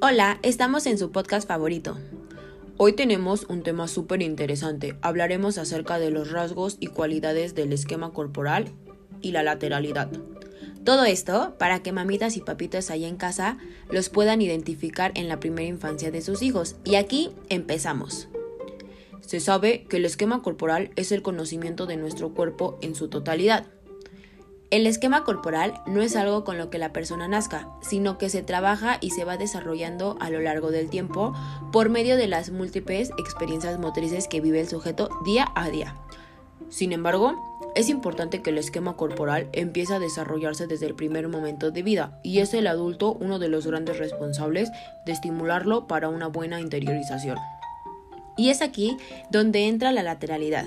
Hola, estamos en su podcast favorito. Hoy tenemos un tema súper interesante. Hablaremos acerca de los rasgos y cualidades del esquema corporal y la lateralidad. Todo esto para que mamitas y papitos allá en casa los puedan identificar en la primera infancia de sus hijos. Y aquí empezamos. Se sabe que el esquema corporal es el conocimiento de nuestro cuerpo en su totalidad. El esquema corporal no es algo con lo que la persona nazca, sino que se trabaja y se va desarrollando a lo largo del tiempo por medio de las múltiples experiencias motrices que vive el sujeto día a día. Sin embargo, es importante que el esquema corporal empiece a desarrollarse desde el primer momento de vida y es el adulto uno de los grandes responsables de estimularlo para una buena interiorización. Y es aquí donde entra la lateralidad.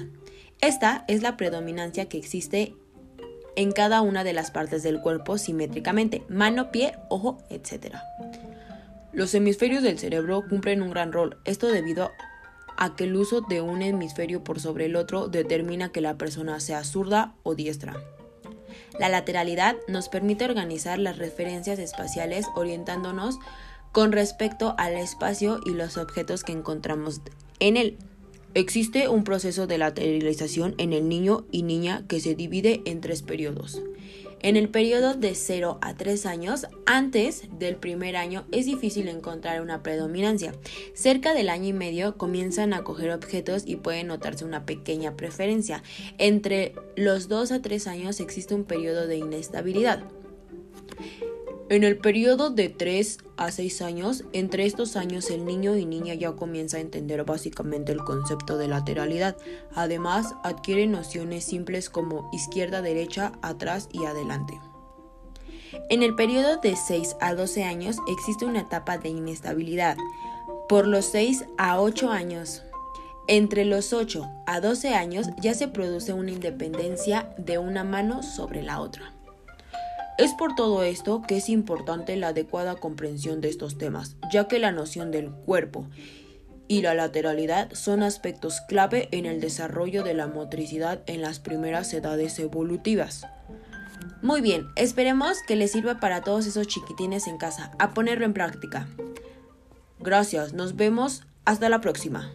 Esta es la predominancia que existe en cada una de las partes del cuerpo simétricamente, mano, pie, ojo, etc. Los hemisferios del cerebro cumplen un gran rol, esto debido a que el uso de un hemisferio por sobre el otro determina que la persona sea zurda o diestra. La lateralidad nos permite organizar las referencias espaciales orientándonos con respecto al espacio y los objetos que encontramos en él. Existe un proceso de lateralización en el niño y niña que se divide en tres periodos. En el periodo de 0 a 3 años, antes del primer año, es difícil encontrar una predominancia. Cerca del año y medio comienzan a coger objetos y puede notarse una pequeña preferencia. Entre los 2 a 3 años existe un periodo de inestabilidad. En el periodo de 3 a 6 años, entre estos años el niño y niña ya comienza a entender básicamente el concepto de lateralidad. Además, adquiere nociones simples como izquierda, derecha, atrás y adelante. En el periodo de 6 a 12 años existe una etapa de inestabilidad. Por los 6 a 8 años, entre los 8 a 12 años ya se produce una independencia de una mano sobre la otra. Es por todo esto que es importante la adecuada comprensión de estos temas, ya que la noción del cuerpo y la lateralidad son aspectos clave en el desarrollo de la motricidad en las primeras edades evolutivas. Muy bien, esperemos que les sirva para todos esos chiquitines en casa, a ponerlo en práctica. Gracias, nos vemos, hasta la próxima.